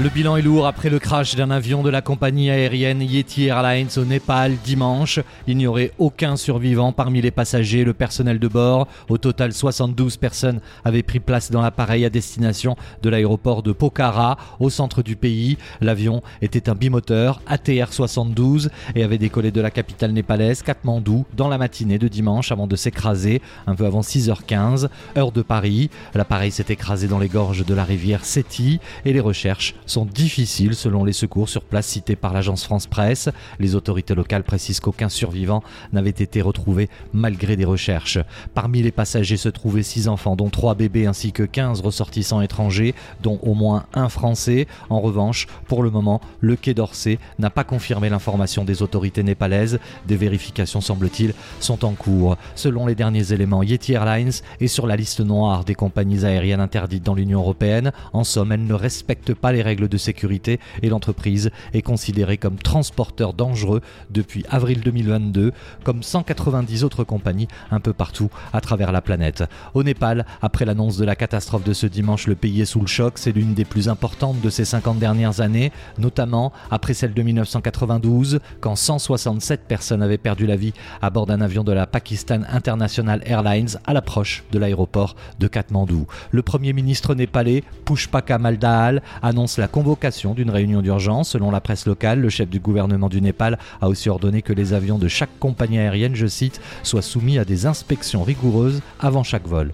Le bilan est lourd après le crash d'un avion de la compagnie aérienne Yeti Airlines au Népal dimanche. Il n'y aurait aucun survivant parmi les passagers le personnel de bord. Au total, 72 personnes avaient pris place dans l'appareil à destination de l'aéroport de Pokhara, au centre du pays. L'avion était un bimoteur ATR-72 et avait décollé de la capitale népalaise, Katmandou, dans la matinée de dimanche avant de s'écraser un peu avant 6h15, heure de Paris. L'appareil s'est écrasé dans les gorges de la rivière Seti et les recherches sont difficiles selon les secours sur place cités par l'agence France Presse. Les autorités locales précisent qu'aucun survivant n'avait été retrouvé malgré des recherches. Parmi les passagers se trouvaient six enfants, dont trois bébés ainsi que 15 ressortissants étrangers, dont au moins un français. En revanche, pour le moment, le Quai d'Orsay n'a pas confirmé l'information des autorités népalaises. Des vérifications, semble-t-il, sont en cours. Selon les derniers éléments, Yeti Airlines est sur la liste noire des compagnies aériennes interdites dans l'Union européenne. En somme, elle ne respecte pas les règles de sécurité et l'entreprise est considérée comme transporteur dangereux depuis avril 2022, comme 190 autres compagnies un peu partout à travers la planète. Au Népal, après l'annonce de la catastrophe de ce dimanche, le pays est sous le choc. C'est l'une des plus importantes de ces 50 dernières années, notamment après celle de 1992, quand 167 personnes avaient perdu la vie à bord d'un avion de la Pakistan International Airlines à l'approche de l'aéroport de Katmandou. Le premier ministre népalais, Pushpaka Maldahal, annonce la convocation d'une réunion d'urgence. Selon la presse locale, le chef du gouvernement du Népal a aussi ordonné que les avions de chaque compagnie aérienne, je cite, soient soumis à des inspections rigoureuses avant chaque vol.